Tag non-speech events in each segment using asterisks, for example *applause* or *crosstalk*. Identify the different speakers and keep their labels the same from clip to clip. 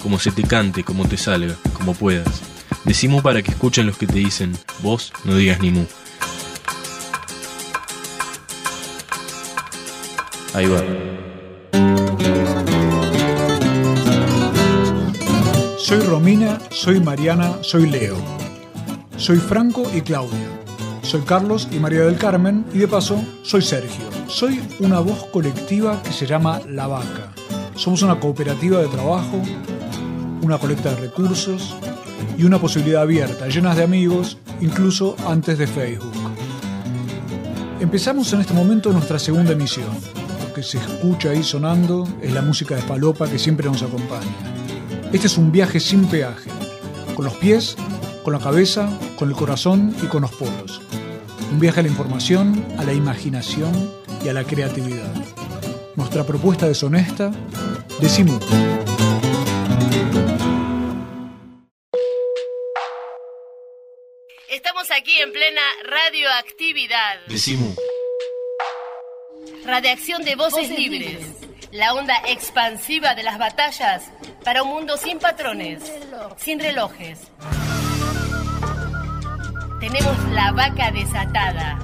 Speaker 1: como se te cante, como te salga, como puedas. Decimu para que escuchen los que te dicen, vos no digas ni mu. Ahí va.
Speaker 2: Soy Romina, soy Mariana, soy Leo. Soy Franco y Claudia. Soy Carlos y María del Carmen y de paso soy Sergio. Soy una voz colectiva que se llama La Vaca. Somos una cooperativa de trabajo, una colecta de recursos y una posibilidad abierta, llenas de amigos, incluso antes de Facebook. Empezamos en este momento nuestra segunda emisión. Lo que se escucha ahí sonando es la música de Palopa que siempre nos acompaña. Este es un viaje sin peaje, con los pies, con la cabeza, con el corazón y con los polos. Un viaje a la información, a la imaginación y a la creatividad. Nuestra propuesta deshonesta, decimos.
Speaker 3: Estamos aquí en plena radioactividad.
Speaker 1: Decimu.
Speaker 3: Radiación de voces libres. La onda expansiva de las batallas para un mundo sin patrones, sin relojes. Tenemos la vaca desatada.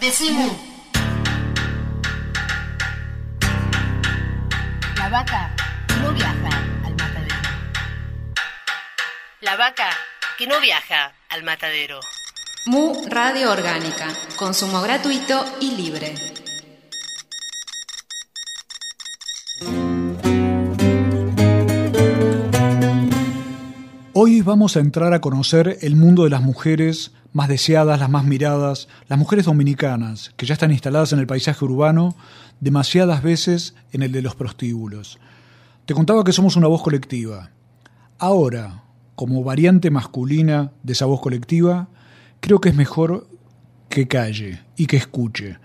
Speaker 3: Decimu. La vaca no viaja. La vaca que no viaja al matadero.
Speaker 4: Mu Radio Orgánica, consumo gratuito y libre.
Speaker 2: Hoy vamos a entrar a conocer el mundo de las mujeres más deseadas, las más miradas, las mujeres dominicanas, que ya están instaladas en el paisaje urbano, demasiadas veces en el de los prostíbulos. Te contaba que somos una voz colectiva. Ahora, como variante masculina de esa voz colectiva, creo que es mejor que calle y que escuche.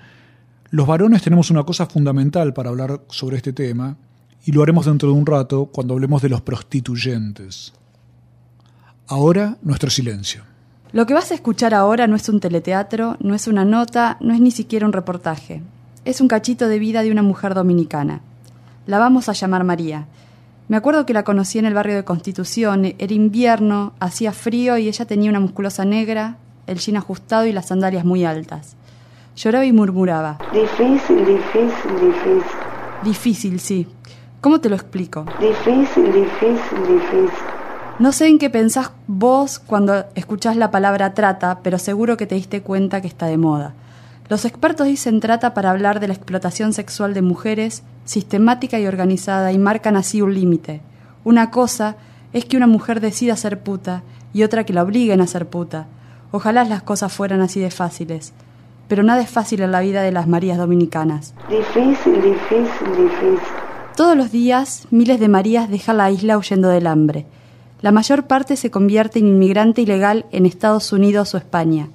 Speaker 2: Los varones tenemos una cosa fundamental para hablar sobre este tema, y lo haremos dentro de un rato cuando hablemos de los prostituyentes. Ahora nuestro silencio.
Speaker 5: Lo que vas a escuchar ahora no es un teleteatro, no es una nota, no es ni siquiera un reportaje. Es un cachito de vida de una mujer dominicana. La vamos a llamar María. Me acuerdo que la conocí en el barrio de Constitución, era invierno, hacía frío y ella tenía una musculosa negra, el jean ajustado y las sandalias muy altas. Lloraba y murmuraba.
Speaker 6: Difícil, difícil, difícil.
Speaker 5: Difícil, sí. ¿Cómo te lo explico?
Speaker 6: Difícil, difícil, difícil.
Speaker 5: No sé en qué pensás vos cuando escuchás la palabra trata, pero seguro que te diste cuenta que está de moda. Los expertos dicen trata para hablar de la explotación sexual de mujeres, sistemática y organizada, y marcan así un límite. Una cosa es que una mujer decida ser puta y otra que la obliguen a ser puta. Ojalá las cosas fueran así de fáciles. Pero nada es fácil en la vida de las Marías dominicanas.
Speaker 6: Difícil, difícil, difícil.
Speaker 5: Todos los días, miles de Marías dejan la isla huyendo del hambre. La mayor parte se convierte en inmigrante ilegal en Estados Unidos o España.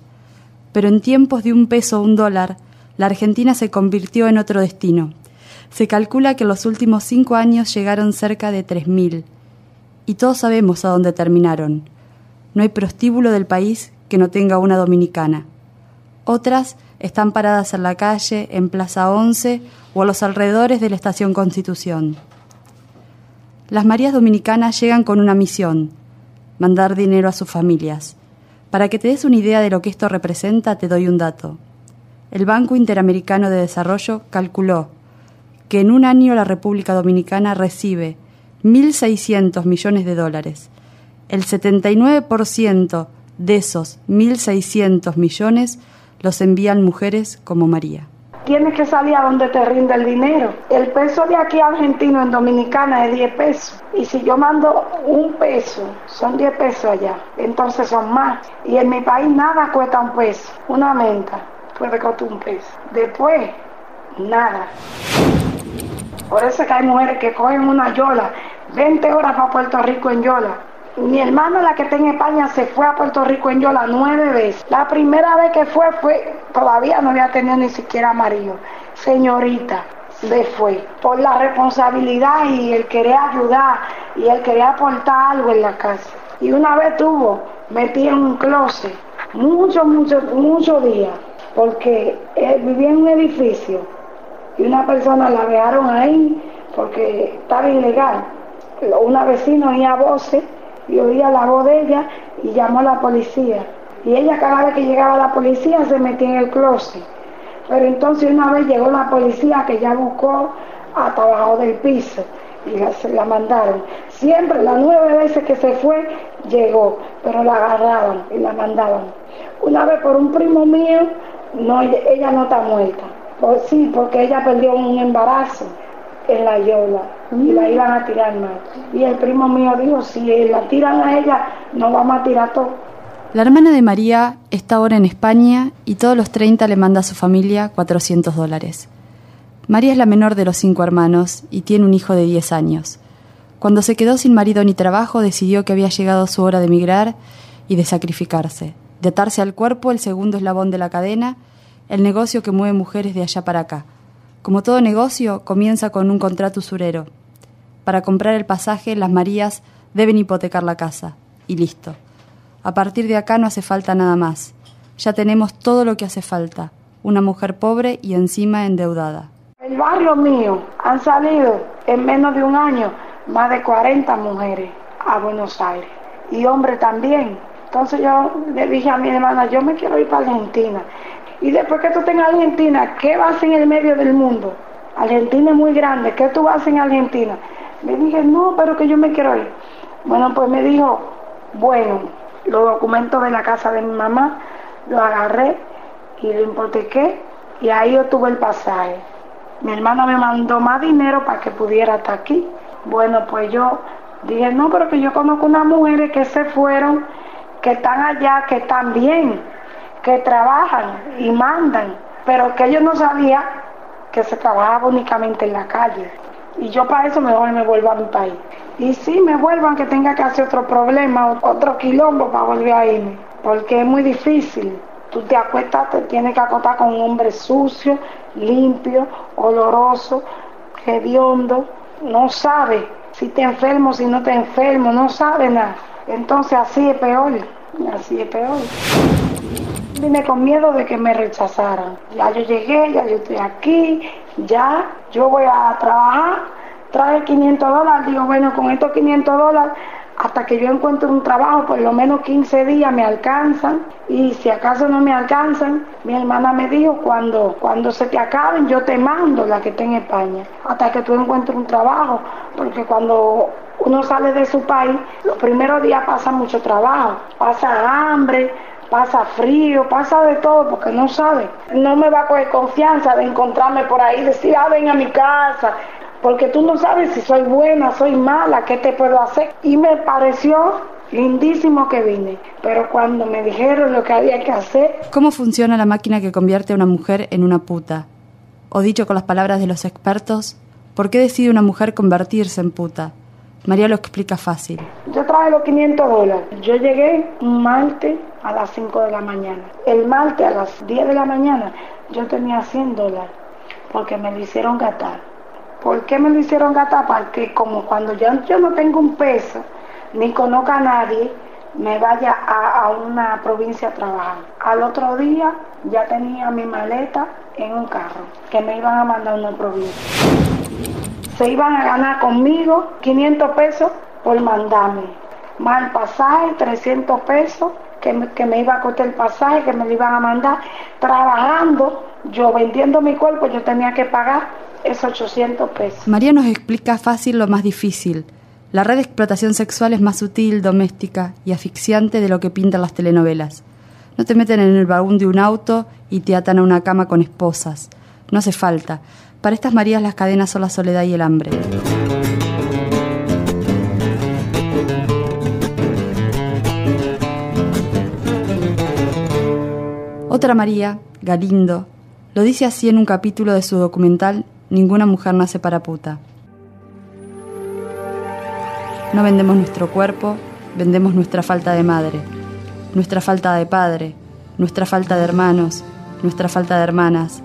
Speaker 5: Pero en tiempos de un peso o un dólar, la Argentina se convirtió en otro destino. Se calcula que en los últimos cinco años llegaron cerca de 3.000. Y todos sabemos a dónde terminaron. No hay prostíbulo del país que no tenga una dominicana. Otras están paradas en la calle, en Plaza 11 o a los alrededores de la Estación Constitución. Las Marías Dominicanas llegan con una misión, mandar dinero a sus familias. Para que te des una idea de lo que esto representa, te doy un dato. El Banco Interamericano de Desarrollo calculó que en un año la República Dominicana recibe 1.600 millones de dólares. El 79% de esos 1.600 millones los envían mujeres como María.
Speaker 6: Tienes que salir a donde te rinde el dinero. El peso de aquí argentino en Dominicana es 10 pesos. Y si yo mando un peso, son 10 pesos allá. Entonces son más. Y en mi país nada cuesta un peso. Una menta puede costar un peso. Después, nada. Por eso es que hay mujeres que cogen una yola, 20 horas para Puerto Rico en yola. Mi hermana, la que está en España, se fue a Puerto Rico en yola nueve veces. La primera vez que fue, fue todavía no había tenido ni siquiera marido. Señorita, se fue por la responsabilidad y el querer ayudar y el querer aportar algo en la casa. Y una vez tuvo, metí en un closet, muchos, muchos, muchos días, porque él vivía en un edificio y una persona la dejaron ahí porque estaba ilegal. Una vecina oía voces y oía la voz de ella y llamó a la policía. Y ella cada vez que llegaba la policía se metía en el closet. Pero entonces una vez llegó la policía que ya buscó hasta abajo del piso y la, se la mandaron. Siempre, las nueve veces que se fue, llegó, pero la agarraban y la mandaban. Una vez por un primo mío, no, ella no está muerta. Pues sí, porque ella perdió un embarazo en la yola y la iban a tirar mal. Y el primo mío dijo, si la tiran a ella, no vamos a tirar todo.
Speaker 5: La hermana de María está ahora en España y todos los 30 le manda a su familia 400 dólares. María es la menor de los cinco hermanos y tiene un hijo de 10 años. Cuando se quedó sin marido ni trabajo, decidió que había llegado su hora de emigrar y de sacrificarse, de atarse al cuerpo el segundo eslabón de la cadena, el negocio que mueve mujeres de allá para acá. Como todo negocio, comienza con un contrato usurero. Para comprar el pasaje, las Marías deben hipotecar la casa. Y listo. A partir de acá no hace falta nada más. Ya tenemos todo lo que hace falta. Una mujer pobre y encima endeudada.
Speaker 6: El barrio mío han salido en menos de un año más de 40 mujeres a Buenos Aires. Y hombres también. Entonces yo le dije a mi hermana, yo me quiero ir para Argentina. Y después que tú tengas Argentina, ¿qué vas en el medio del mundo? Argentina es muy grande, ¿qué tú vas en Argentina? Le dije, no, pero que yo me quiero ir. Bueno, pues me dijo, bueno, los documentos de la casa de mi mamá, lo agarré y lo hipotequé y ahí yo tuve el pasaje. Mi hermana me mandó más dinero para que pudiera estar aquí. Bueno, pues yo dije, no, pero que yo conozco unas mujeres que se fueron, que están allá, que están bien, que trabajan y mandan, pero que yo no sabía que se trabajaba únicamente en la calle. Y yo para eso mejor me vuelvo a mi país. Y sí, me vuelvo aunque tenga que hacer otro problema, otro quilombo para volver a irme. Porque es muy difícil. Tú te acuestas, te tienes que acostar con un hombre sucio, limpio, oloroso, hediondo. No sabe si te enfermo, si no te enfermo, no sabe nada. Entonces así es peor, así es peor. Con miedo de que me rechazaran. Ya yo llegué, ya yo estoy aquí, ya yo voy a trabajar, trae 500 dólares, digo, bueno, con estos 500 dólares, hasta que yo encuentre un trabajo, por lo menos 15 días me alcanzan, y si acaso no me alcanzan, mi hermana me dijo, cuando, cuando se te acaben, yo te mando la que está en España, hasta que tú encuentres un trabajo, porque cuando uno sale de su país, los primeros días pasa mucho trabajo, pasa hambre, pasa frío, pasa de todo porque no sabe. No me va a coger confianza de encontrarme por ahí, decir, ah, ven a mi casa, porque tú no sabes si soy buena, soy mala, qué te puedo hacer. Y me pareció lindísimo que vine, pero cuando me dijeron lo que había que hacer...
Speaker 5: ¿Cómo funciona la máquina que convierte a una mujer en una puta? O dicho con las palabras de los expertos, ¿por qué decide una mujer convertirse en puta? María lo explica fácil.
Speaker 6: Yo traje los 500 dólares. Yo llegué un martes a las 5 de la mañana. El martes a las 10 de la mañana yo tenía 100 dólares porque me lo hicieron gastar. ¿Por qué me lo hicieron gastar? Porque como cuando yo, no tengo un peso, ni conozco a nadie, me vaya a, a una provincia a trabajar. Al otro día ya tenía mi maleta en un carro que me iban a mandar a una provincia se iban a ganar conmigo 500 pesos por mandarme. Más el pasaje, 300 pesos, que me, que me iba a costar el pasaje, que me lo iban a mandar. Trabajando, yo vendiendo mi cuerpo, yo tenía que pagar esos 800 pesos.
Speaker 5: María nos explica fácil lo más difícil. La red de explotación sexual es más sutil, doméstica y asfixiante de lo que pintan las telenovelas. No te meten en el vagón de un auto y te atan a una cama con esposas. No hace falta. Para estas Marías las cadenas son la soledad y el hambre. Otra María, Galindo, lo dice así en un capítulo de su documental Ninguna mujer nace para puta. No vendemos nuestro cuerpo, vendemos nuestra falta de madre, nuestra falta de padre, nuestra falta de hermanos, nuestra falta de hermanas.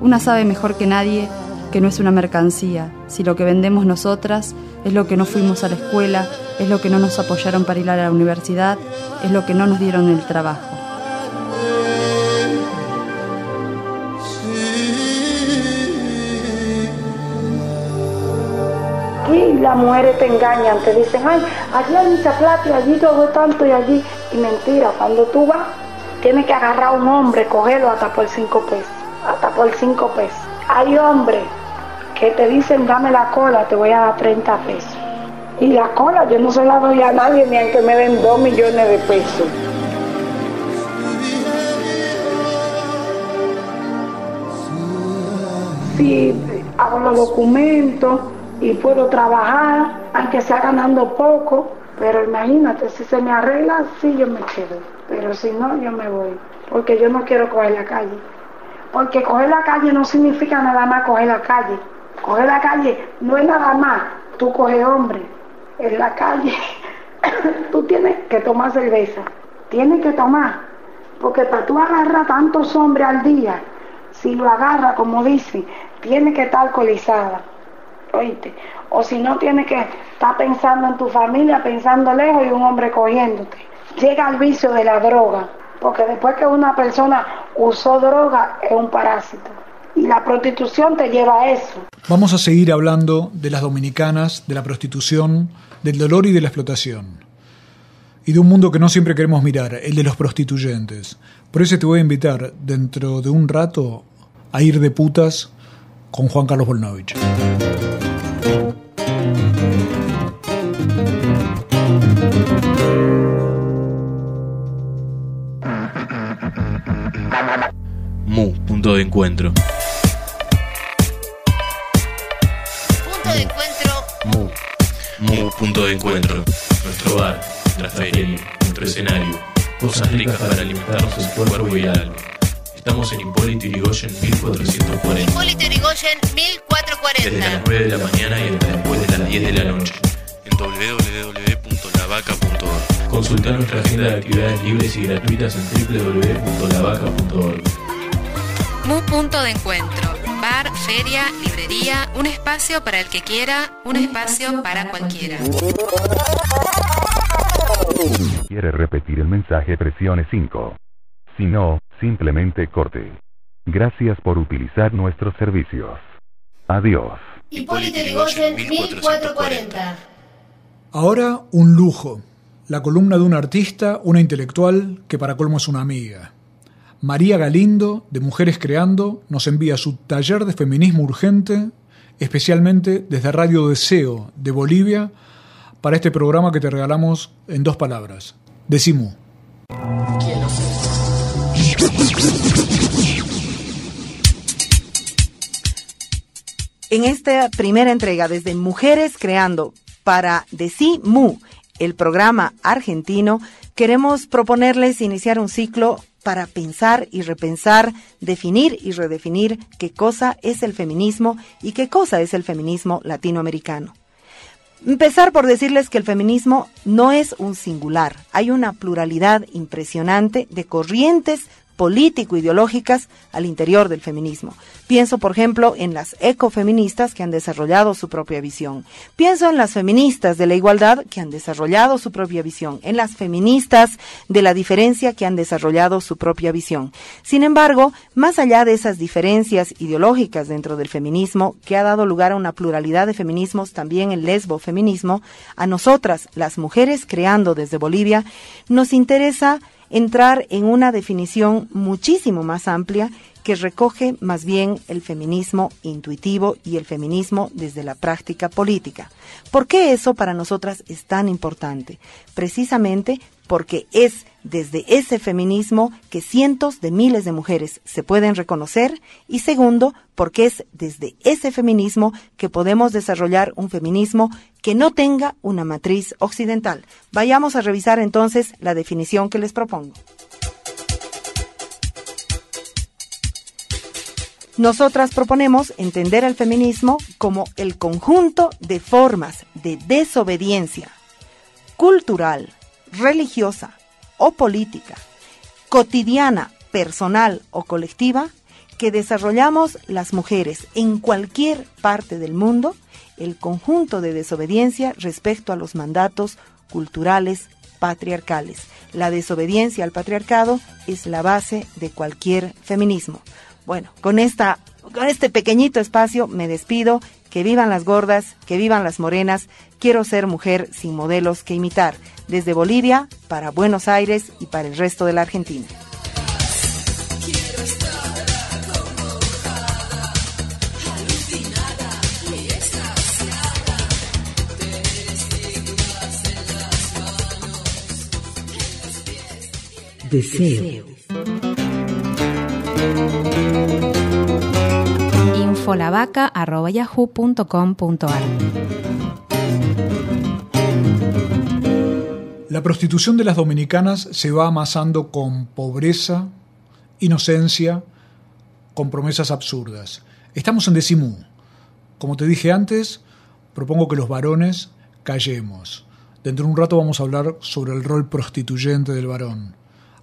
Speaker 5: Una sabe mejor que nadie que no es una mercancía, si lo que vendemos nosotras es lo que no fuimos a la escuela, es lo que no nos apoyaron para ir a la universidad, es lo que no nos dieron el trabajo.
Speaker 6: Aquí las mujeres te engañan, te dicen, ay, allí hay mucha plata y allí todo tanto y allí. Y mentira, cuando tú vas, tienes que agarrar a un hombre, cogerlo hasta por cinco pesos, hasta por cinco pesos. Hay hombres que te dicen, dame la cola, te voy a dar 30 pesos. Y la cola yo no se la doy a nadie ni aunque me den dos millones de pesos. Si hago los documentos y puedo trabajar, aunque sea ganando poco, pero imagínate, si se me arregla, sí yo me quedo. Pero si no, yo me voy. Porque yo no quiero coger la calle. Porque coger la calle no significa nada más coger la calle. Coger la calle no es nada más tú coges hombre. En la calle *coughs* tú tienes que tomar cerveza. Tienes que tomar. Porque para tú agarrar tantos hombres al día, si lo agarra, como dice, tiene que estar alcoholizada. Oíste. O si no, tiene que estar pensando en tu familia, pensando lejos y un hombre cogiéndote. Llega al vicio de la droga. Porque después que una persona usó droga, es un parásito. Y la prostitución te lleva a eso.
Speaker 2: Vamos a seguir hablando de las dominicanas, de la prostitución, del dolor y de la explotación. Y de un mundo que no siempre queremos mirar, el de los prostituyentes. Por eso te voy a invitar dentro de un rato a ir de putas con Juan Carlos Volnovich.
Speaker 1: Punto de encuentro.
Speaker 3: Punto de encuentro.
Speaker 1: Mu. Mu, punto de encuentro. Nuestro bar, nuestra feria, nuestro escenario. Cosas ricas para alimentarnos el cuerpo y el alma. Estamos en Hipólito Yrigoyen 1440.
Speaker 3: Hipólito Yrigoyen,
Speaker 1: Desde
Speaker 3: 1440.
Speaker 1: las 9 de la mañana y hasta después de las 10 de la noche. En www.lavaca.org. Consulta nuestra agenda de actividades libres y gratuitas en www.lavaca.org.
Speaker 4: Mu Punto de Encuentro. Bar, feria, librería, un espacio para el que quiera, un espacio para cualquiera.
Speaker 7: ¿Quiere repetir el mensaje? Presione 5. Si no, simplemente corte. Gracias por utilizar nuestros servicios. Adiós.
Speaker 3: Hipólito Yrigoyen, 1440.
Speaker 2: Ahora un lujo, la columna de un artista, una intelectual que para colmo es una amiga. María Galindo, de Mujeres Creando, nos envía su taller de feminismo urgente, especialmente desde Radio Deseo de Bolivia, para este programa que te regalamos en dos palabras. Decimu.
Speaker 8: En esta primera entrega, desde Mujeres Creando para Decimu, el programa argentino, queremos proponerles iniciar un ciclo para pensar y repensar, definir y redefinir qué cosa es el feminismo y qué cosa es el feminismo latinoamericano. Empezar por decirles que el feminismo no es un singular, hay una pluralidad impresionante de corrientes político-ideológicas al interior del feminismo. Pienso, por ejemplo, en las ecofeministas que han desarrollado su propia visión. Pienso en las feministas de la igualdad que han desarrollado su propia visión. En las feministas de la diferencia que han desarrollado su propia visión. Sin embargo, más allá de esas diferencias ideológicas dentro del feminismo, que ha dado lugar a una pluralidad de feminismos, también el lesbofeminismo, a nosotras, las mujeres creando desde Bolivia, nos interesa entrar en una definición muchísimo más amplia que recoge más bien el feminismo intuitivo y el feminismo desde la práctica política. ¿Por qué eso para nosotras es tan importante? Precisamente porque es desde ese feminismo que cientos de miles de mujeres se pueden reconocer y segundo, porque es desde ese feminismo que podemos desarrollar un feminismo que no tenga una matriz occidental. Vayamos a revisar entonces la definición que les propongo. Nosotras proponemos entender el feminismo como el conjunto de formas de desobediencia cultural, religiosa o política, cotidiana, personal o colectiva, que desarrollamos las mujeres en cualquier parte del mundo, el conjunto de desobediencia respecto a los mandatos culturales patriarcales. La desobediencia al patriarcado es la base de cualquier feminismo. Bueno, con, esta, con este pequeñito espacio me despido. Que vivan las gordas, que vivan las morenas. Quiero ser mujer sin modelos que imitar. Desde Bolivia, para Buenos Aires y para el resto de la Argentina.
Speaker 9: Deseo.
Speaker 2: La prostitución de las dominicanas se va amasando con pobreza, inocencia, con promesas absurdas. Estamos en Decimú. Como te dije antes, propongo que los varones callemos. Dentro de un rato vamos a hablar sobre el rol prostituyente del varón.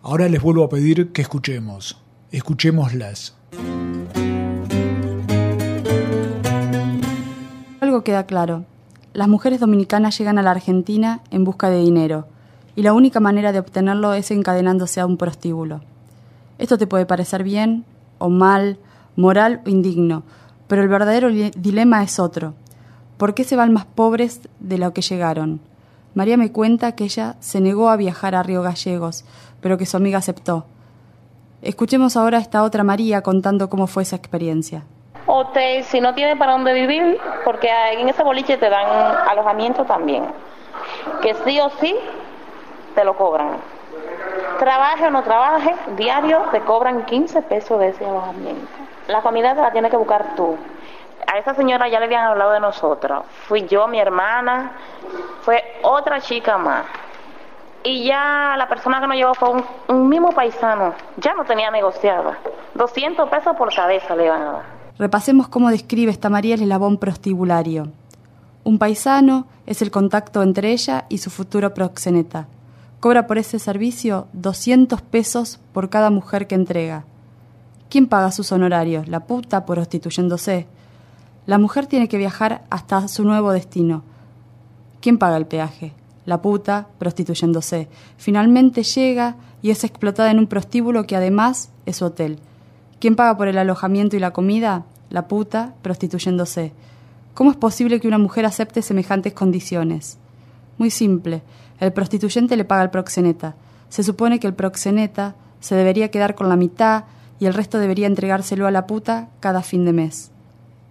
Speaker 2: Ahora les vuelvo a pedir que escuchemos. Escuchémoslas.
Speaker 5: Queda claro. Las mujeres dominicanas llegan a la Argentina en busca de dinero, y la única manera de obtenerlo es encadenándose a un prostíbulo. Esto te puede parecer bien o mal, moral o indigno, pero el verdadero dilema es otro. ¿Por qué se van más pobres de lo que llegaron? María me cuenta que ella se negó a viajar a Río Gallegos, pero que su amiga aceptó. Escuchemos ahora a esta otra María contando cómo fue esa experiencia
Speaker 10: hotel, si no tiene para dónde vivir, porque en ese boliche te dan alojamiento también, que sí o sí te lo cobran. Trabaje o no trabaje, diario te cobran 15 pesos de ese alojamiento. La comida te la tienes que buscar tú. A esa señora ya le habían hablado de nosotros. Fui yo, mi hermana, fue otra chica más. Y ya la persona que nos llevó fue un, un mismo paisano. Ya no tenía negociado. 200 pesos por cabeza le iban a dar.
Speaker 5: Repasemos cómo describe esta María el eslabón prostibulario. Un paisano es el contacto entre ella y su futuro proxeneta. Cobra por ese servicio 200 pesos por cada mujer que entrega. ¿Quién paga sus honorarios? La puta prostituyéndose. La mujer tiene que viajar hasta su nuevo destino. ¿Quién paga el peaje? La puta prostituyéndose. Finalmente llega y es explotada en un prostíbulo que además es su hotel. ¿Quién paga por el alojamiento y la comida? La puta prostituyéndose. ¿Cómo es posible que una mujer acepte semejantes condiciones? Muy simple. El prostituyente le paga al proxeneta. Se supone que el proxeneta se debería quedar con la mitad y el resto debería entregárselo a la puta cada fin de mes.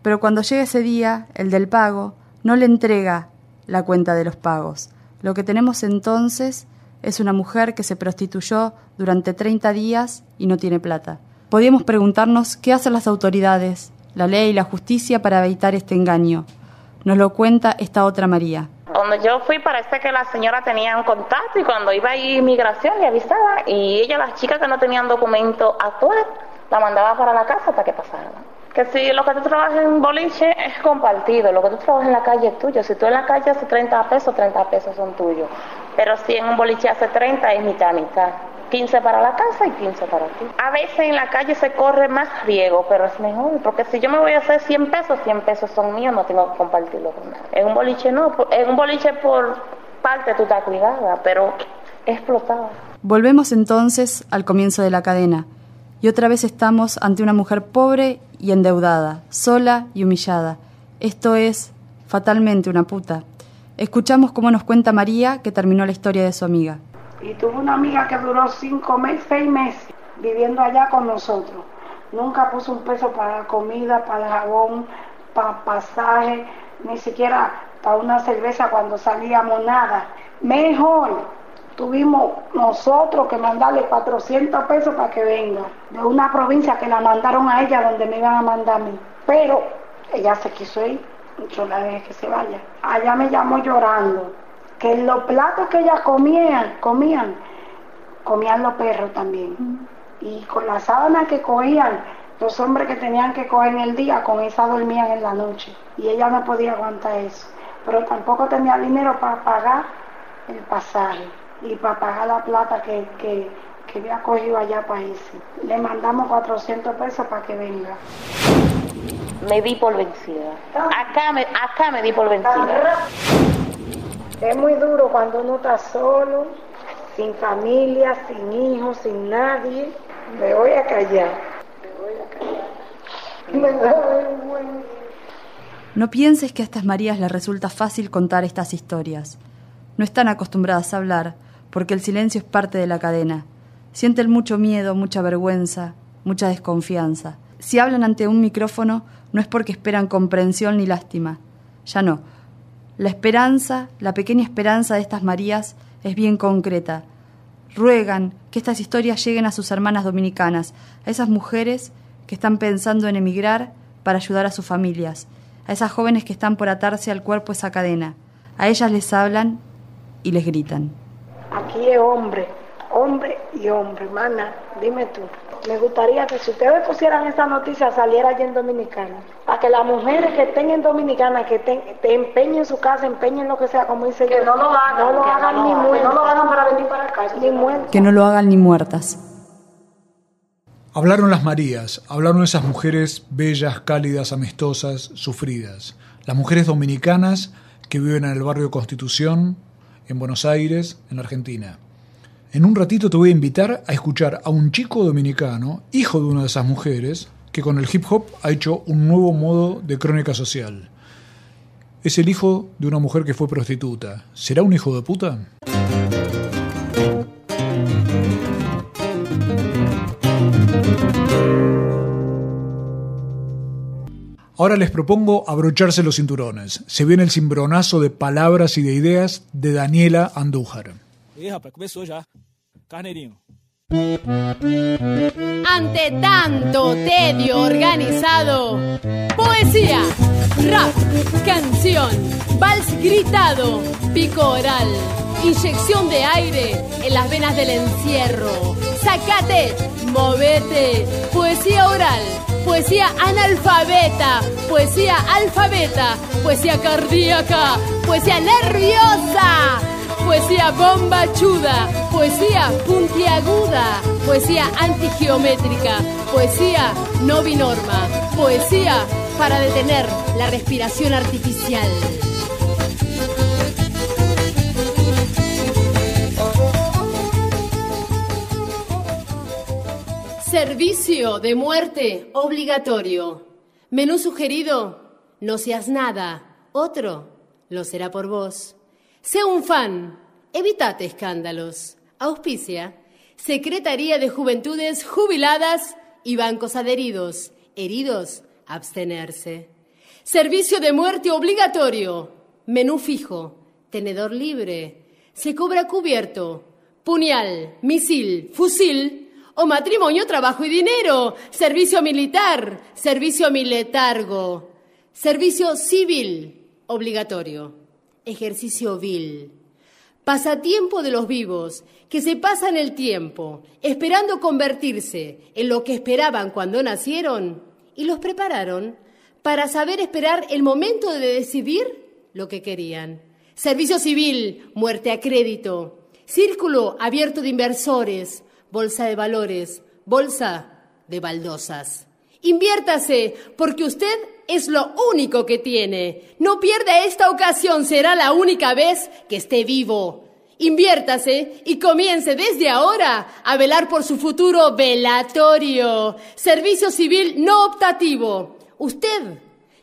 Speaker 5: Pero cuando llega ese día, el del pago, no le entrega la cuenta de los pagos. Lo que tenemos entonces es una mujer que se prostituyó durante 30 días y no tiene plata. Podíamos preguntarnos qué hacen las autoridades, la ley y la justicia para evitar este engaño. Nos lo cuenta esta otra María.
Speaker 10: Cuando yo fui parece que la señora tenía un contacto y cuando iba a inmigración le avisaba y ella, las chicas que no tenían documento actual, la mandaba para la casa para que pasara. Que si lo que tú trabajas en boliche es compartido, lo que tú trabajas en la calle es tuyo. Si tú en la calle hace 30 pesos, 30 pesos son tuyos. Pero si en un boliche hace 30 es mitad, mitad. 15 para la casa y 15 para ti. A veces en la calle se corre más riego, pero es mejor, porque si yo me voy a hacer 100 pesos, 100 pesos son míos, no tengo que compartirlo con nadie. En un boliche no, en un boliche por parte tú estás cuidada, pero explotada.
Speaker 5: Volvemos entonces al comienzo de la cadena, y otra vez estamos ante una mujer pobre y endeudada, sola y humillada. Esto es fatalmente una puta. Escuchamos cómo nos cuenta María que terminó la historia de su amiga.
Speaker 6: Y tuve una amiga que duró cinco meses, seis meses viviendo allá con nosotros. Nunca puso un peso para la comida, para el jabón, para pasaje, ni siquiera para una cerveza cuando salíamos, nada. Mejor tuvimos nosotros que mandarle 400 pesos para que venga, de una provincia que la mandaron a ella donde me iban a mandar a mí. Pero ella se quiso ir, yo la dejé que se vaya. Allá me llamó llorando que los platos que ellas comían, comían, comían los perros también. Y con la sábana que cogían, Los hombres que tenían que coger en el día, con esa dormían en la noche. Y ella no podía aguantar eso. Pero tampoco tenía dinero para pagar el pasaje y para pagar la plata que, que, que había cogido allá para irse. Le mandamos 400 pesos para que venga.
Speaker 10: Me di por vencida. Acá me, acá me di por vencida.
Speaker 6: Es muy duro cuando uno está solo, sin familia, sin hijos, sin nadie. Me voy a callar. Me voy a callar. Me da.
Speaker 5: No pienses que a estas Marías les resulta fácil contar estas historias. No están acostumbradas a hablar, porque el silencio es parte de la cadena. Sienten mucho miedo, mucha vergüenza, mucha desconfianza. Si hablan ante un micrófono, no es porque esperan comprensión ni lástima. Ya no. La esperanza, la pequeña esperanza de estas Marías es bien concreta. Ruegan que estas historias lleguen a sus hermanas dominicanas, a esas mujeres que están pensando en emigrar para ayudar a sus familias, a esas jóvenes que están por atarse al cuerpo esa cadena. A ellas les hablan y les gritan.
Speaker 6: Aquí es hombre, hombre y hombre, mana, dime tú. Me gustaría que si ustedes pusieran esta noticia saliera allí en Dominicana, para que las mujeres que estén en Dominicana, que estén, te empeñen su casa, empeñen lo que sea, como dice
Speaker 9: Que
Speaker 6: yo,
Speaker 9: no lo hagan,
Speaker 6: no lo
Speaker 9: que
Speaker 6: hagan
Speaker 9: no
Speaker 6: ni muertas,
Speaker 9: no lo hagan para venir para acá,
Speaker 6: ni muertas.
Speaker 5: Que no lo hagan ni muertas.
Speaker 2: Hablaron las Marías, hablaron esas mujeres bellas, cálidas, amistosas, sufridas. Las mujeres dominicanas que viven en el barrio Constitución, en Buenos Aires, en Argentina. En un ratito te voy a invitar a escuchar a un chico dominicano, hijo de una de esas mujeres, que con el hip hop ha hecho un nuevo modo de crónica social. Es el hijo de una mujer que fue prostituta. ¿Será un hijo de puta? Ahora les propongo abrocharse los cinturones. Se viene el cimbronazo de palabras y de ideas de Daniela Andújar.
Speaker 11: Ih, rapaz, começou já. Carneirinho.
Speaker 3: Ante tanto tedio organizado, poesía, rap, canción, vals gritado, pico oral, inyección de aire en las venas del encierro. Sacate, movete, poesía oral, poesía analfabeta, poesía alfabeta, poesía cardíaca, poesía nerviosa. Poesía bombachuda, poesía puntiaguda, poesía antigeométrica, poesía no binorma, poesía para detener la respiración artificial. Servicio de muerte obligatorio. Menú sugerido, no seas nada, otro lo será por vos. Sé un fan, evítate escándalos. Auspicia, Secretaría de Juventudes Jubiladas y Bancos Adheridos. Heridos, abstenerse. Servicio de muerte obligatorio. Menú fijo, tenedor libre. Se cobra cubierto, puñal, misil, fusil o matrimonio, trabajo y dinero. Servicio militar, servicio miletargo. Servicio civil obligatorio. Ejercicio vil. Pasatiempo de los vivos, que se pasan el tiempo esperando convertirse en lo que esperaban cuando nacieron y los prepararon para saber esperar el momento de decidir lo que querían. Servicio civil, muerte a crédito, círculo abierto de inversores, bolsa de valores, bolsa de baldosas. Inviértase, porque usted es lo único que tiene. No pierda esta ocasión, será la única vez que esté vivo. Inviértase y comience desde ahora a velar por su futuro velatorio. Servicio civil no optativo. Usted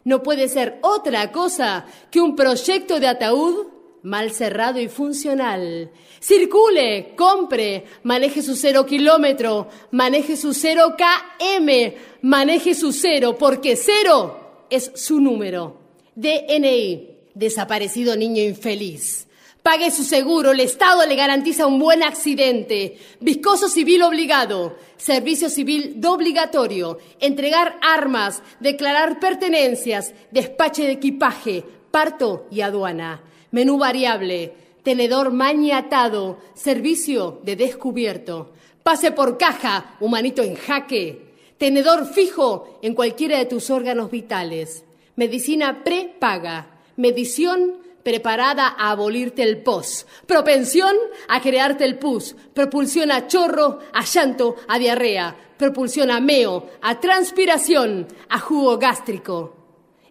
Speaker 3: no puede ser otra cosa que un proyecto de ataúd mal cerrado y funcional. Circule, compre, maneje su cero kilómetro, maneje su cero KM, maneje su cero, porque cero es su número. DNI, desaparecido niño infeliz. Pague su seguro, el Estado le garantiza un buen accidente. Viscoso civil obligado, servicio civil obligatorio, entregar armas, declarar pertenencias, despache de equipaje, parto y aduana. Menú variable, tenedor maniatado, servicio de descubierto. Pase por caja, humanito en jaque. Tenedor fijo en cualquiera de tus órganos vitales, medicina prepaga, medición preparada a abolirte el pos, propensión a crearte el pus, propulsión a chorro, a llanto, a diarrea, propulsión a meo, a transpiración, a jugo gástrico.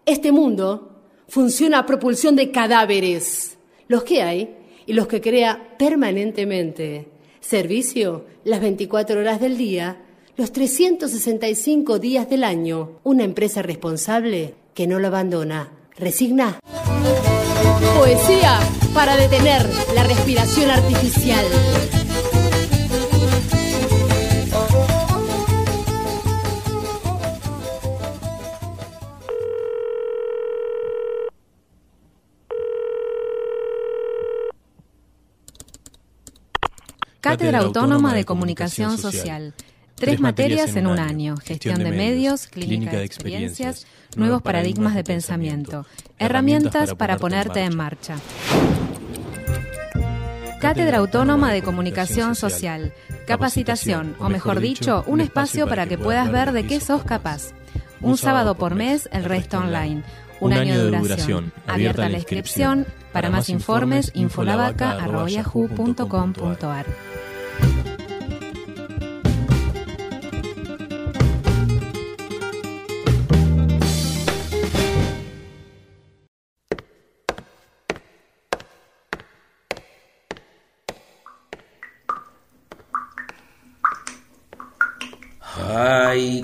Speaker 3: Este mundo funciona a propulsión de cadáveres, los que hay y los que crea permanentemente. Servicio las 24 horas del día, los 365 días del año. Una empresa responsable que no lo abandona. Resigna. Poesía para detener la respiración artificial.
Speaker 4: Cátedra Autónoma de Comunicación Social. Tres materias en un año. Gestión de medios, clínica de experiencias, nuevos paradigmas de pensamiento. Herramientas para ponerte en marcha. Cátedra Autónoma de Comunicación Social. Capacitación, o mejor dicho, un espacio para que puedas ver de qué sos capaz. Un sábado por mes, el resto online. Un año de duración. Abierta la inscripción. Para más informes, infolavaca.yahoo.com.ar.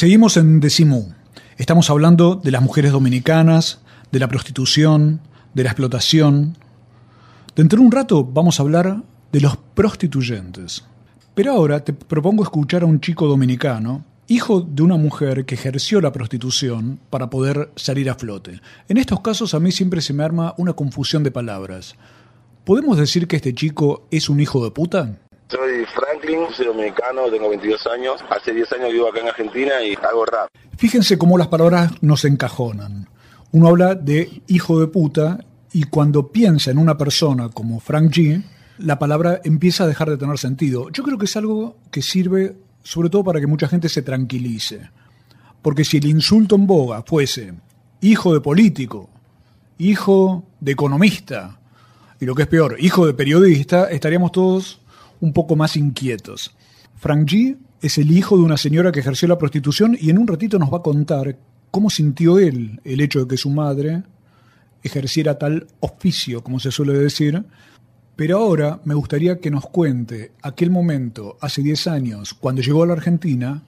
Speaker 2: Seguimos en Decimú. Estamos hablando de las mujeres dominicanas, de la prostitución, de la explotación. Dentro de un rato vamos a hablar de los prostituyentes. Pero ahora te propongo escuchar a un chico dominicano, hijo de una mujer que ejerció la prostitución para poder salir a flote. En estos casos a mí siempre se me arma una confusión de palabras. ¿Podemos decir que este chico es un hijo de puta?
Speaker 12: Soy Franklin, soy dominicano, tengo 22 años. Hace 10 años vivo acá en Argentina y hago rap.
Speaker 2: Fíjense cómo las palabras nos encajonan. Uno habla de hijo de puta y cuando piensa en una persona como Frank G, la palabra empieza a dejar de tener sentido. Yo creo que es algo que sirve sobre todo para que mucha gente se tranquilice. Porque si el insulto en boga fuese hijo de político, hijo de economista, y lo que es peor, hijo de periodista, estaríamos todos un poco más inquietos. Frank G es el hijo de una señora que ejerció la prostitución y en un ratito nos va a contar cómo sintió él el hecho de que su madre ejerciera tal oficio, como se suele decir. Pero ahora me gustaría que nos cuente aquel momento, hace 10 años, cuando llegó a la Argentina,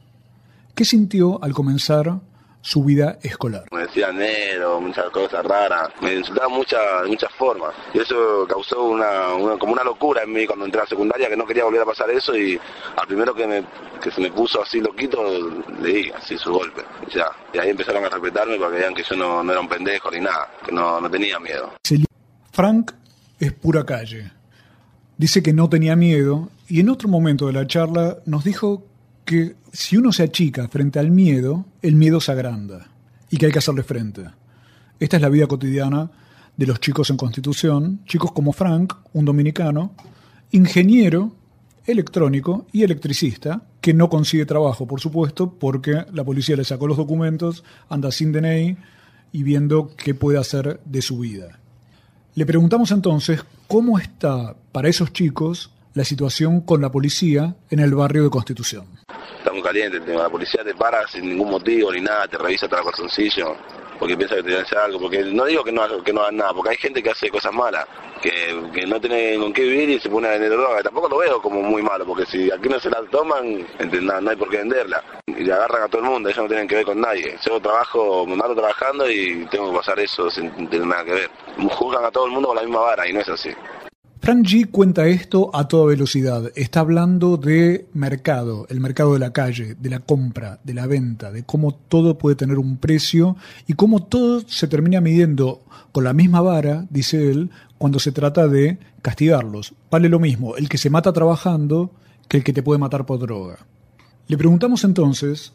Speaker 2: qué sintió al comenzar su vida escolar.
Speaker 12: Me decían negro, muchas cosas raras, me insultaban muchas, de muchas formas. Y eso causó una, una- como una locura en mí cuando entré a la secundaria, que no quería volver a pasar eso y al primero que, me, que se me puso así loquito, le di así su golpe. Y ya, y ahí empezaron a respetarme para que vean que yo no, no era un pendejo ni nada, que no, no tenía miedo.
Speaker 2: Frank es pura calle. Dice que no tenía miedo y en otro momento de la charla nos dijo que si uno se achica frente al miedo, el miedo se agranda y que hay que hacerle frente. Esta es la vida cotidiana de los chicos en Constitución, chicos como Frank, un dominicano, ingeniero electrónico y electricista, que no consigue trabajo, por supuesto, porque la policía le sacó los documentos, anda sin DNI y viendo qué puede hacer de su vida. Le preguntamos entonces cómo está para esos chicos la situación con la policía en el barrio de Constitución.
Speaker 12: Está muy caliente el tema. La policía te para sin ningún motivo ni nada, te revisa hasta el corazoncillo porque piensa que te hacer algo. Porque no digo que no, que no hagan nada, porque hay gente que hace cosas malas, que, que no tiene con qué vivir y se pone a vender droga. Tampoco lo veo como muy malo, porque si aquí no se la toman, no, no hay por qué venderla. Y le agarran a todo el mundo, ellos no tienen que ver con nadie. Yo trabajo, me mato trabajando y tengo que pasar eso sin tener nada que ver. juzgan a todo el mundo con la misma vara y no es así.
Speaker 2: Frank G cuenta esto a toda velocidad. Está hablando de mercado, el mercado de la calle, de la compra, de la venta, de cómo todo puede tener un precio y cómo todo se termina midiendo con la misma vara, dice él, cuando se trata de castigarlos. Vale lo mismo el que se mata trabajando que el que te puede matar por droga. Le preguntamos entonces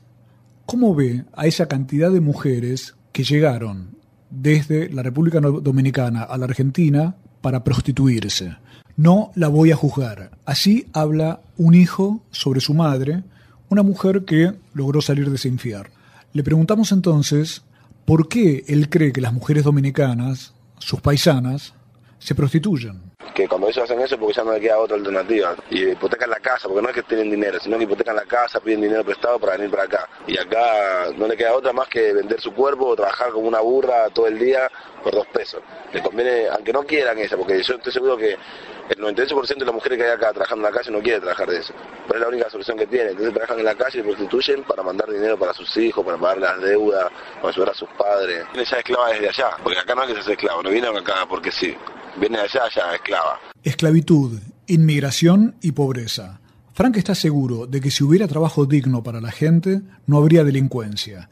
Speaker 2: cómo ve a esa cantidad de mujeres que llegaron desde la República Dominicana a la Argentina para prostituirse. No la voy a juzgar. Así habla un hijo sobre su madre, una mujer que logró salir de ese infierno. Le preguntamos entonces por qué él cree que las mujeres dominicanas, sus paisanas, se prostituyen.
Speaker 12: Que cuando ellos hacen eso porque ya no le queda otra alternativa. Y hipotecan la casa, porque no es que tienen dinero, sino que hipotecan la casa, piden dinero prestado para venir para acá. Y acá no le queda otra más que vender su cuerpo o trabajar como una burra todo el día por dos pesos. Le conviene, aunque no quieran eso, porque yo estoy seguro que el 98% de las mujeres que hay acá trabajando en la calle no quiere trabajar de eso. Pero es la única solución que tienen. Entonces trabajan en la calle y prostituyen para mandar dinero para sus hijos, para pagar las deudas, para ayudar a sus padres. Viene ya esclava desde allá, porque acá no es que se hace esclavo, no vienen acá porque sí. Viene allá ya esclava.
Speaker 2: Esclavitud, inmigración y pobreza. Frank está seguro de que si hubiera trabajo digno para la gente, no habría delincuencia.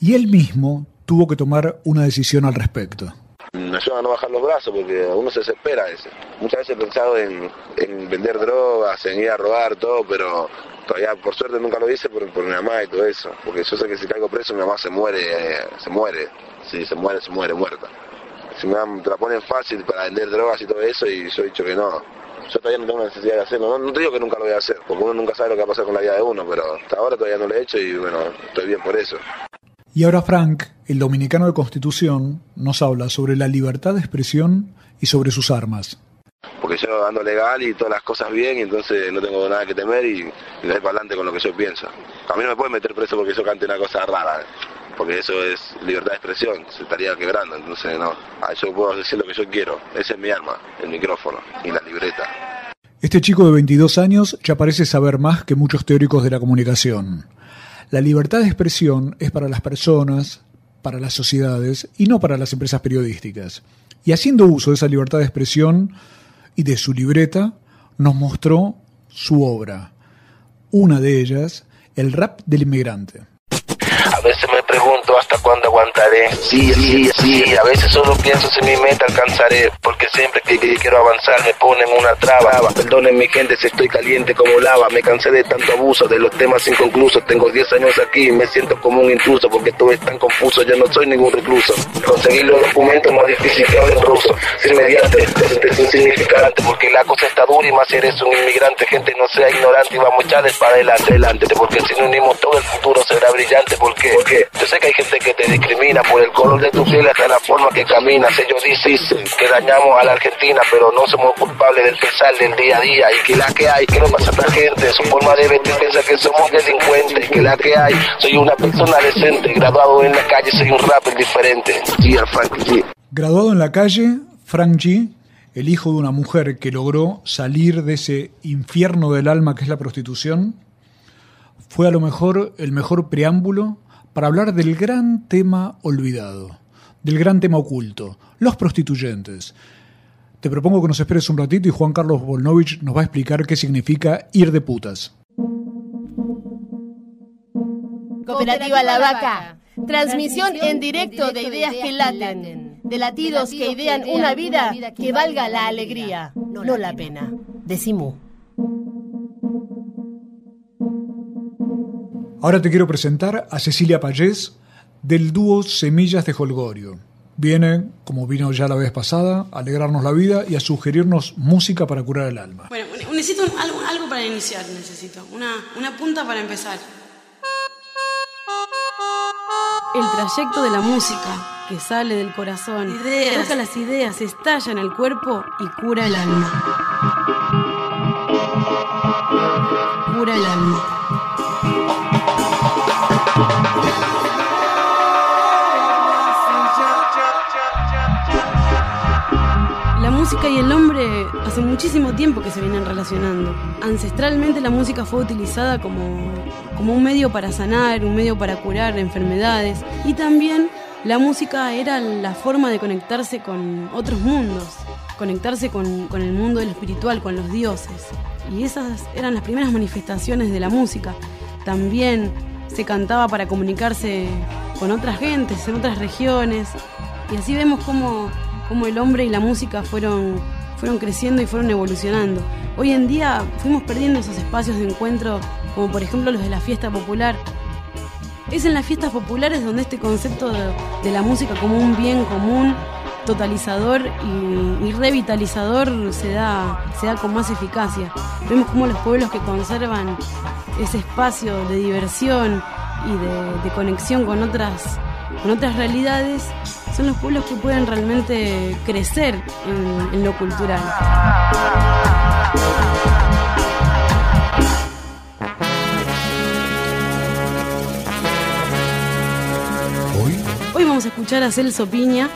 Speaker 2: Y él mismo tuvo que tomar una decisión al respecto
Speaker 12: me ayuda a no bajar los brazos porque uno se desespera ese. Muchas veces he pensado en, vender drogas, en ir a robar todo, pero todavía por suerte nunca lo hice por, por mi mamá y todo eso, porque yo sé que si caigo preso mi mamá se muere, se muere, si se muere, se muere muerta. Si me, te la ponen fácil para vender drogas y todo eso y yo he dicho que no. Yo todavía no tengo necesidad de hacerlo, no, te digo que nunca lo voy a hacer, porque uno nunca sabe lo que va a pasar con la vida de uno, pero hasta ahora todavía no lo he hecho y bueno, estoy bien por eso.
Speaker 2: Y ahora Frank, el dominicano de Constitución, nos habla sobre la libertad de expresión y sobre sus armas.
Speaker 12: Porque yo ando legal y todas las cosas bien, y entonces no tengo nada que temer y, y doy para adelante con lo que yo pienso. A mí no me pueden meter preso porque yo cante una cosa rara. Porque eso es libertad de expresión, se estaría quebrando, entonces no. A yo puedo decir lo que yo quiero, esa es mi arma, el micrófono y la libreta.
Speaker 2: Este chico de 22 años ya parece saber más que muchos teóricos de la comunicación. La libertad de expresión es para las personas, para las sociedades y no para las empresas periodísticas. Y haciendo uso de esa libertad de expresión y de su libreta, nos mostró su obra. Una de ellas, El rap del inmigrante.
Speaker 13: A veces me pregunto hasta cuándo aguantaré. Sí, sí, sí, a veces solo pienso si mi meta alcanzaré, porque siempre que, quiero avanzar me ponen una traba. Perdonen mi gente si estoy caliente como lava, me cansé de tanto abuso, de los temas inconclusos. Tengo 10 años aquí y me siento como un intruso, porque todo es tan confuso, yo no soy ningún recluso. Conseguir los documentos más difícil que hablar ruso. Sin mediante, es insignificante, porque la cosa está dura y más si eres un inmigrante, gente no sea ignorante y vamos a echarles para adelante, adelante, porque si no unimos todo el futuro será brillante, porque, porque yo sé que hay gente que te discrimina por el color de tu piel hasta la forma que caminas. Ellos dicen que dañamos a la Argentina, pero no somos culpables del pesar del día a día. Y que la que hay, que no pasa a la gente, su forma de vestir piensa que somos delincuentes. Que la que hay, soy una persona decente, graduado en la calle, soy un rapper diferente. Frank G.
Speaker 2: Graduado en la calle, Frank G el hijo de una mujer que logró salir de ese infierno del alma que es la prostitución, fue a lo mejor el mejor preámbulo para hablar del gran tema olvidado, del gran tema oculto, los prostituyentes. Te propongo que nos esperes un ratito y Juan Carlos Volnovich nos va a explicar qué significa ir de putas.
Speaker 3: Cooperativa La Vaca. Transmisión en directo de ideas que laten, de latidos que idean una vida que valga la alegría, no la pena. Decimú.
Speaker 2: Ahora te quiero presentar a Cecilia Payés del dúo Semillas de Holgorio. Viene, como vino ya la vez pasada, a alegrarnos la vida y a sugerirnos música para curar el alma.
Speaker 14: Bueno, necesito algo, algo para iniciar, necesito. Una, una punta para empezar. El trayecto de la música que sale del corazón, ideas. toca las ideas, estalla en el cuerpo y cura el alma. Cura el alma. Y el hombre hace muchísimo tiempo que se vienen relacionando. Ancestralmente la música fue utilizada como, como un medio para sanar, un medio para curar enfermedades y también la música era la forma de conectarse con otros mundos, conectarse con, con, el mundo del espiritual, con los dioses. Y esas eran las primeras manifestaciones de la música. También se cantaba para comunicarse con otras gentes, en otras regiones. Y así vemos cómo, cómo el hombre y la música fueron, fueron creciendo y fueron evolucionando. Hoy en día fuimos perdiendo esos espacios de encuentro, como por ejemplo los de la fiesta popular. Es en las fiestas populares donde este concepto de, la música como un bien común, totalizador y, revitalizador se da, se da con más eficacia. Vemos como los pueblos que conservan ese espacio de diversión y de, conexión con otras, con otras realidades son los pueblos que pueden realmente crecer en, en lo cultural. Hoy vamos a escuchar a Celso Piña,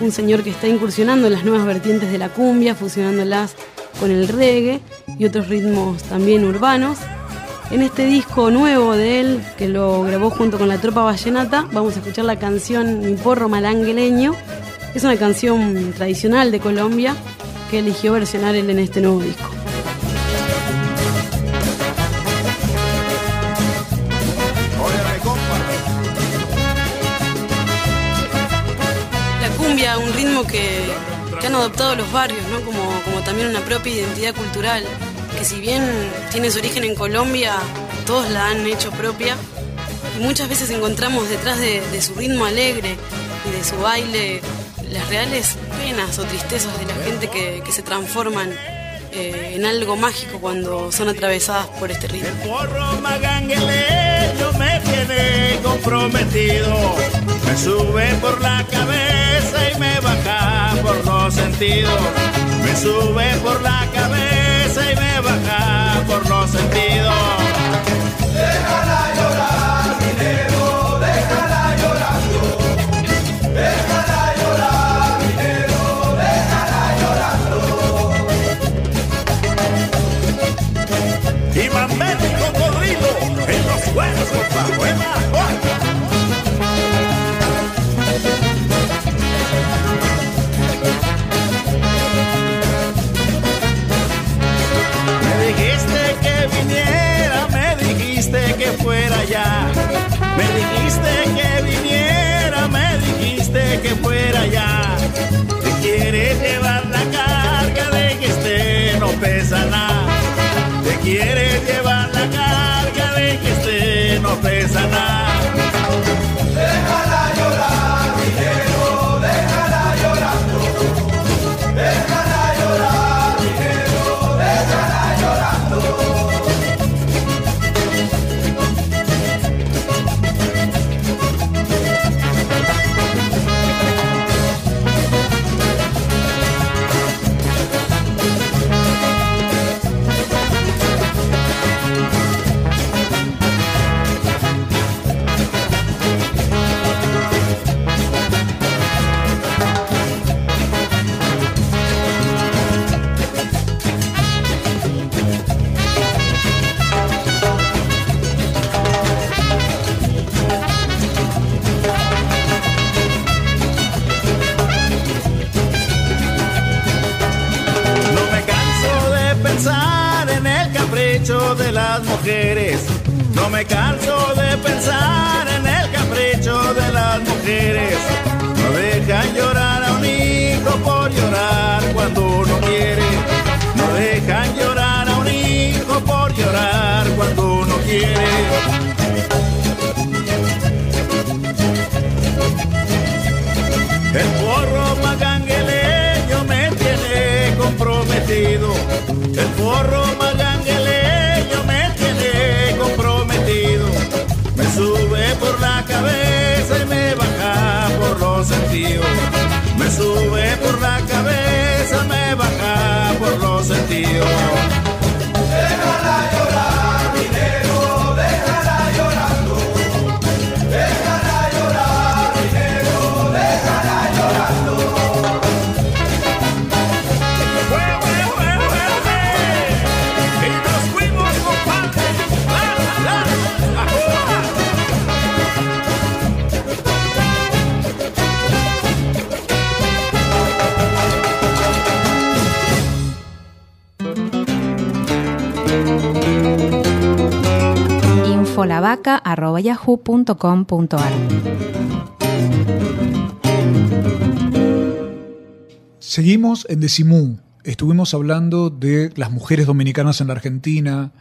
Speaker 14: un señor que está incursionando en las nuevas vertientes de la cumbia, fusionándolas con el reggae y otros ritmos también urbanos. En este disco nuevo de él, que lo grabó junto con la tropa vallenata, vamos a escuchar la canción Mi porro malangueleño. Es una canción tradicional de Colombia que eligió versionar él en este nuevo disco. La cumbia, un ritmo que, han adoptado los barrios, ¿no? como, como también una propia identidad cultural que si bien tiene su origen en Colombia, todos la han hecho propia. Y muchas veces encontramos detrás de, su ritmo alegre y de su baile las reales penas o tristezas de la gente que, se transforman eh, en algo mágico cuando son atravesadas por este ritmo.
Speaker 15: El me tiene comprometido, me sube por la cabeza y me baja por los sentidos, me sube por la cabeza y me baja por los sentidos.
Speaker 16: Déjala llorar, dinero, déjala llorando. Déjala llorar, dinero, déjala
Speaker 15: llorando. Y mamete y cocodrilo en los huesos bajo el que fuera ya. Te quieres llevar la carga de que este no pesa nada. Te quieres llevar la carga de que este no pesa nada.
Speaker 4: infolavaca.yahoo.com.ar.
Speaker 2: Seguimos en Decimú. Estuvimos hablando de las mujeres dominicanas en la Argentina,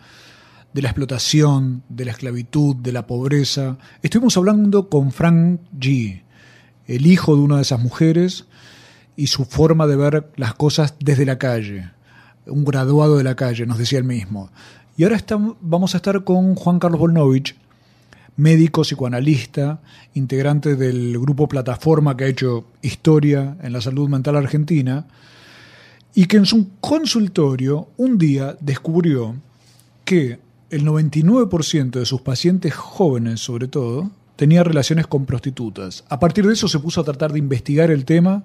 Speaker 2: de la explotación, de la esclavitud, de la pobreza. Estuvimos hablando con Frank G., el hijo de una de esas mujeres, y su forma de ver las cosas desde la calle. Un graduado de la calle, nos decía él mismo. Y ahora vamos a estar con Juan Carlos Volnovich, médico, psicoanalista, integrante del grupo Plataforma que ha hecho historia en la salud mental argentina, y que en su consultorio un día descubrió que el 99% de sus pacientes jóvenes, sobre todo, tenía relaciones con prostitutas. A partir de eso se puso a tratar de investigar el tema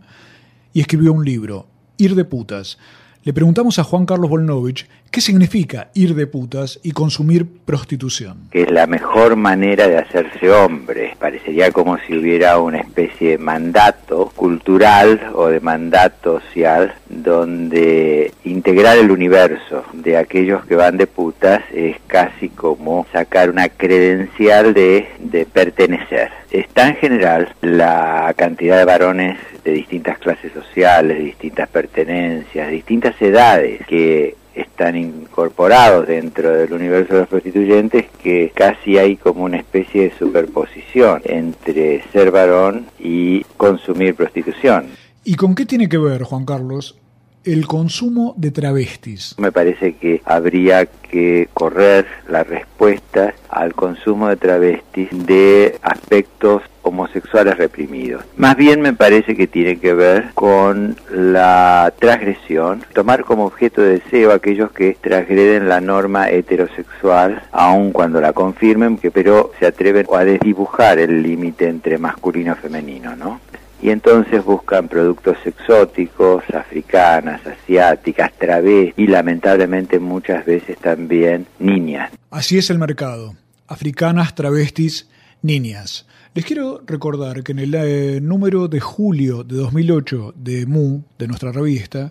Speaker 2: y escribió un libro, Ir de putas. Le preguntamos a Juan Carlos Volnovich qué significa ir de putas y consumir prostitución.
Speaker 17: Que es la mejor manera de hacerse hombre. Parecería como si hubiera una especie de mandato cultural o de mandato social donde integrar el universo de aquellos que van de putas es casi como sacar una credencial de, pertenecer. Es tan general la cantidad de varones de distintas clases sociales, de distintas pertenencias, distintas edades que están incorporados dentro del universo de los prostituyentes que casi hay como una especie de superposición entre ser varón y consumir prostitución.
Speaker 2: ¿Y con qué tiene que ver, Juan Carlos, el consumo de travestis?
Speaker 17: Me parece que habría que correr la respuesta al consumo de travestis de aspectos homosexuales reprimidos. Más bien me parece que tiene que ver con la transgresión, tomar como objeto de deseo aquellos que transgreden la norma heterosexual, aun cuando la confirmen, que pero se atreven a desdibujar el límite entre masculino y femenino, ¿no? y entonces buscan productos exóticos, africanas, asiáticas, través y lamentablemente muchas veces también niñas.
Speaker 2: Así es el mercado. Africanas, travestis, niñas. Les quiero recordar que en el eh, número de julio de 2008 de Mu, de nuestra revista,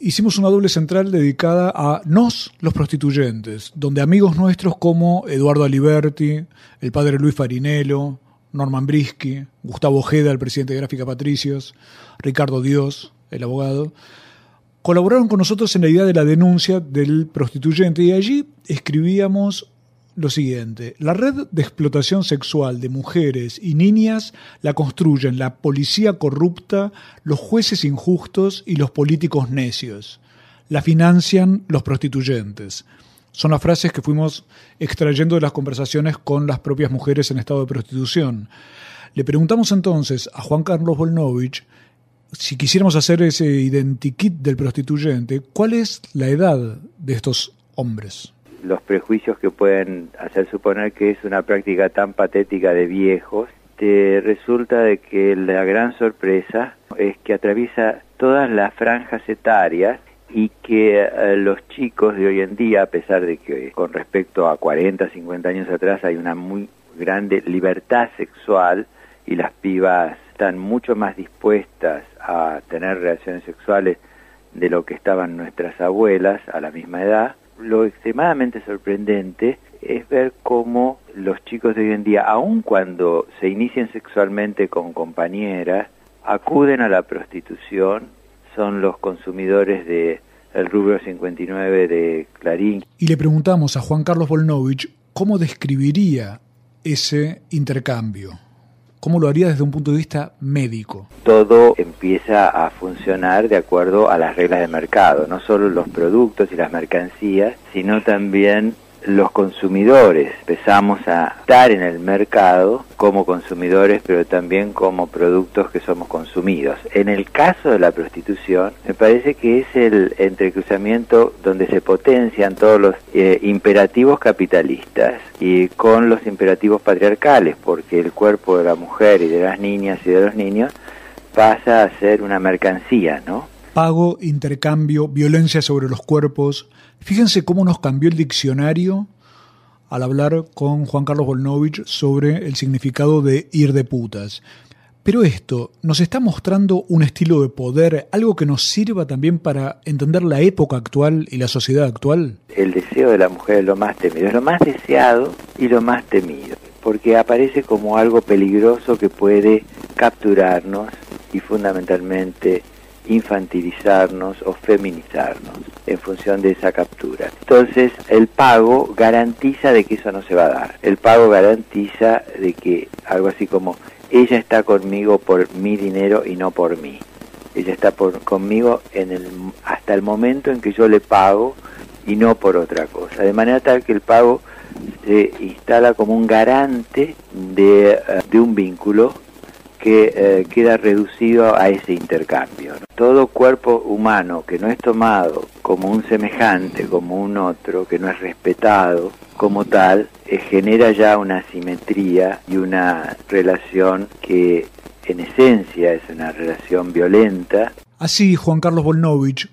Speaker 2: hicimos una doble central dedicada a nos, los prostituyentes, donde amigos nuestros como Eduardo Aliberti, el padre Luis Farinello, Norman Brisky, Gustavo Ojeda, el presidente de Gráfica Patricios, Ricardo Dios, el abogado, colaboraron con nosotros en la idea de la denuncia del prostituyente. Y allí escribíamos lo siguiente, la red de explotación sexual de mujeres y niñas la construyen la policía corrupta, los jueces injustos y los políticos necios. La financian los prostituyentes. Son las frases que fuimos extrayendo de las conversaciones con las propias mujeres en estado de prostitución. Le preguntamos entonces a Juan Carlos Volnovich si quisiéramos hacer ese identikit del prostituyente, ¿cuál es la edad de estos hombres?
Speaker 17: Los prejuicios que pueden hacer suponer que es una práctica tan patética de viejos, te resulta de que la gran sorpresa es que atraviesa todas las franjas etarias y que eh, los chicos de hoy en día, a pesar de que con respecto a 40, 50 años atrás hay una muy grande libertad sexual y las pibas están mucho más dispuestas a tener relaciones sexuales de lo que estaban nuestras abuelas a la misma edad, lo extremadamente sorprendente es ver cómo los chicos de hoy en día, aun cuando se inician sexualmente con compañeras, acuden a la prostitución son los consumidores de rubro 59 de Clarín.
Speaker 2: Y le preguntamos a Juan Carlos Volnovich cómo describiría ese intercambio. ¿Cómo lo haría desde un punto de vista médico?
Speaker 17: Todo empieza a funcionar de acuerdo a las reglas de mercado, no solo los productos y las mercancías, sino también los consumidores. Empezamos a estar en el mercado como consumidores, pero también como productos que somos consumidos. En el caso de la prostitución, me parece que es el entrecruzamiento donde se potencian todos los eh, imperativos capitalistas y con los imperativos patriarcales, porque el cuerpo de la mujer y de las niñas y de los niños pasa a ser una mercancía, ¿no?
Speaker 2: Pago, intercambio, violencia sobre los cuerpos, Fíjense cómo nos cambió el diccionario al hablar con Juan Carlos Volnovich sobre el significado de ir de putas. Pero esto nos está mostrando un estilo de poder, algo que nos sirva también para entender la época actual y la sociedad actual.
Speaker 17: El deseo de la mujer es lo más temido, es lo más deseado y lo más temido, porque aparece como algo peligroso que puede capturarnos y fundamentalmente infantilizarnos o feminizarnos en función de esa captura. Entonces, el pago garantiza de que eso no se va a dar. El pago garantiza de que algo así como ella está conmigo por mi dinero y no por mí. Ella está por, conmigo en el, hasta el momento en que yo le pago y no por otra cosa. De manera tal que el pago se instala como un garante de, eh, de un vínculo que eh, queda reducido a ese intercambio. Todo cuerpo humano que no es tomado como un semejante, como un otro, que no es respetado como tal, eh, genera ya una simetría y una relación que en esencia es una relación violenta.
Speaker 2: Así, Juan Carlos Volnovich,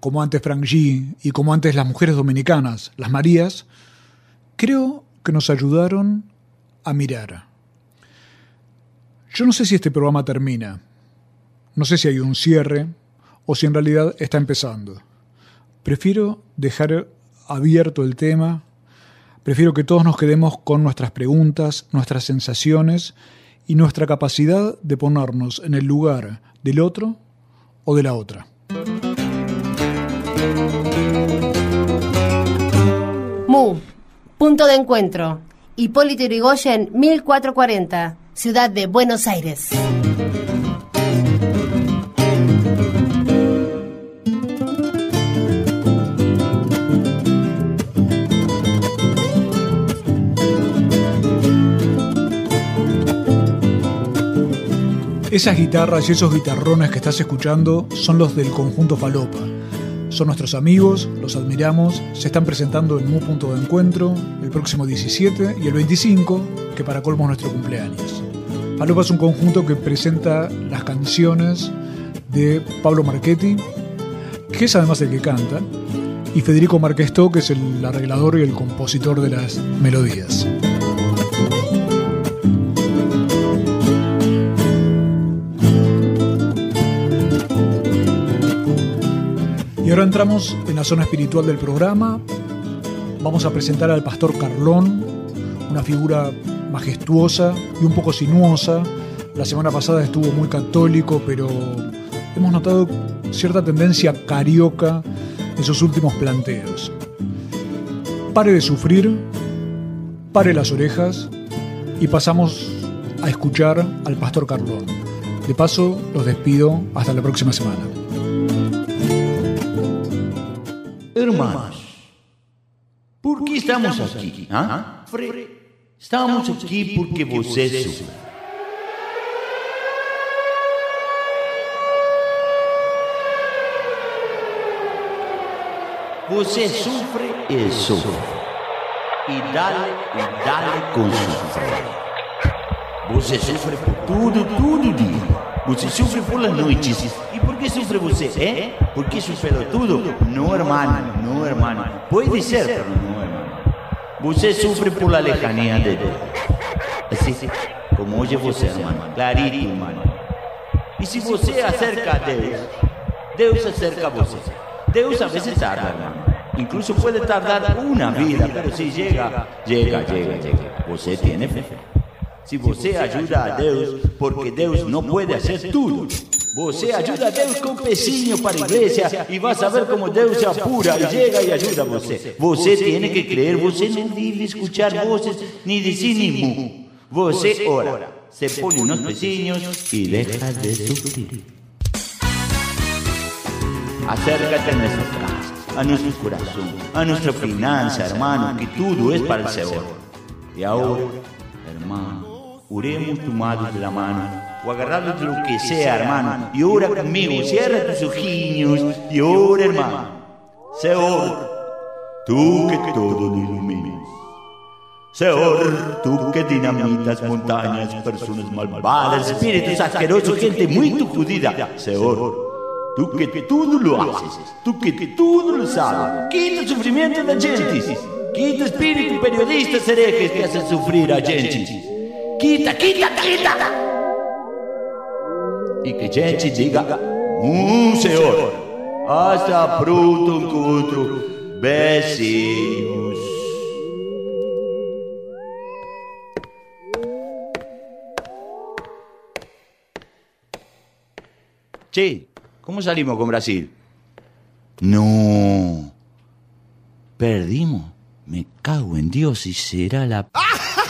Speaker 2: como antes Frank G y como antes las mujeres dominicanas, las Marías, creo que nos ayudaron a mirar. Yo no sé si este programa termina, no sé si hay un cierre o si en realidad está empezando. Prefiero dejar abierto el tema, prefiero que todos nos quedemos con nuestras preguntas, nuestras sensaciones y nuestra capacidad de ponernos en el lugar del otro o de la otra.
Speaker 3: MU, punto de encuentro. Hipólito Yrigoyen, 1440, Ciudad de Buenos Aires.
Speaker 2: Esas guitarras y esos guitarrones que estás escuchando son los del conjunto Falopa. Son nuestros amigos, los admiramos, se están presentando en Mu Punto de Encuentro el próximo 17 y el 25, que para colmo es nuestro cumpleaños. Falopa es un conjunto que presenta las canciones de Pablo Marchetti, que es además el que canta, y Federico Marquestó, que es el arreglador y el compositor de las melodías. Y ahora entramos en la zona espiritual del programa. Vamos a presentar al pastor Carlón, una figura majestuosa y un poco sinuosa. La semana pasada estuvo muy católico, pero hemos notado cierta tendencia carioca en sus últimos planteos. Pare de sufrir, pare las orejas y pasamos a escuchar al pastor Carlón. De paso, los despido hasta la próxima semana.
Speaker 18: Hermanos, por que estamos aqui? Hã? Estamos aqui porque você sofre. Você sofre e sofre. E dale, e dale com sofrer. Você sofre por tudo, todo dia. Você sofre por las noites. E por que sofre você? É? Porque superou tudo? Não, hermano, não, hermano. Pode ser, pero não, hermano. Você sofre por la lejanía de Deus. Assim, como hoje você, hermano. Clarito, hermano. E se você acerca a Deus, Deus acerca a você. Deus a veces tarda, hermano. Incluso puede tardar una vida, pero si llega, llega, llega, llega. Você tiene fe. Se você ajuda a Deus, porque Deus não pode fazer tudo. Você ajuda a Deus com um pecinho para a igreja e vai saber como Deus se apura e chega e ajuda você. Você tem que crer, você não deve escutar vozes nem dizer nem mu. Você ora, se põe nos pezinhos e deixa de sofrer. Acércate a nuestras casas, a nuestro corazón, a nuestra finanza, hermano, que todo es para el Señor. Y ahora, hermano, oremos tomados de la mano. O agarrados de lo que sea, hermano, y ora conmigo, cierra tus ojillos y ora, hermano. Señor, tú que todo lo iluminas. Señor, tú que dinamitas montañas, personas malvadas, espíritus asquerosos, gente muy judida. Señor, Tú que todo lo haces, tú que todo lo sabes, quita el sufrimiento de la gente, quita espíritu periodistas herejes que hacen sufrir a gente. Quita, quita, quita. e que gente diga, um senhor, hasta pronto encontro, beijinhos. Che, ¿cómo salimos con Brasil? No. Perdimos. Me cago en Dios y será la... *laughs*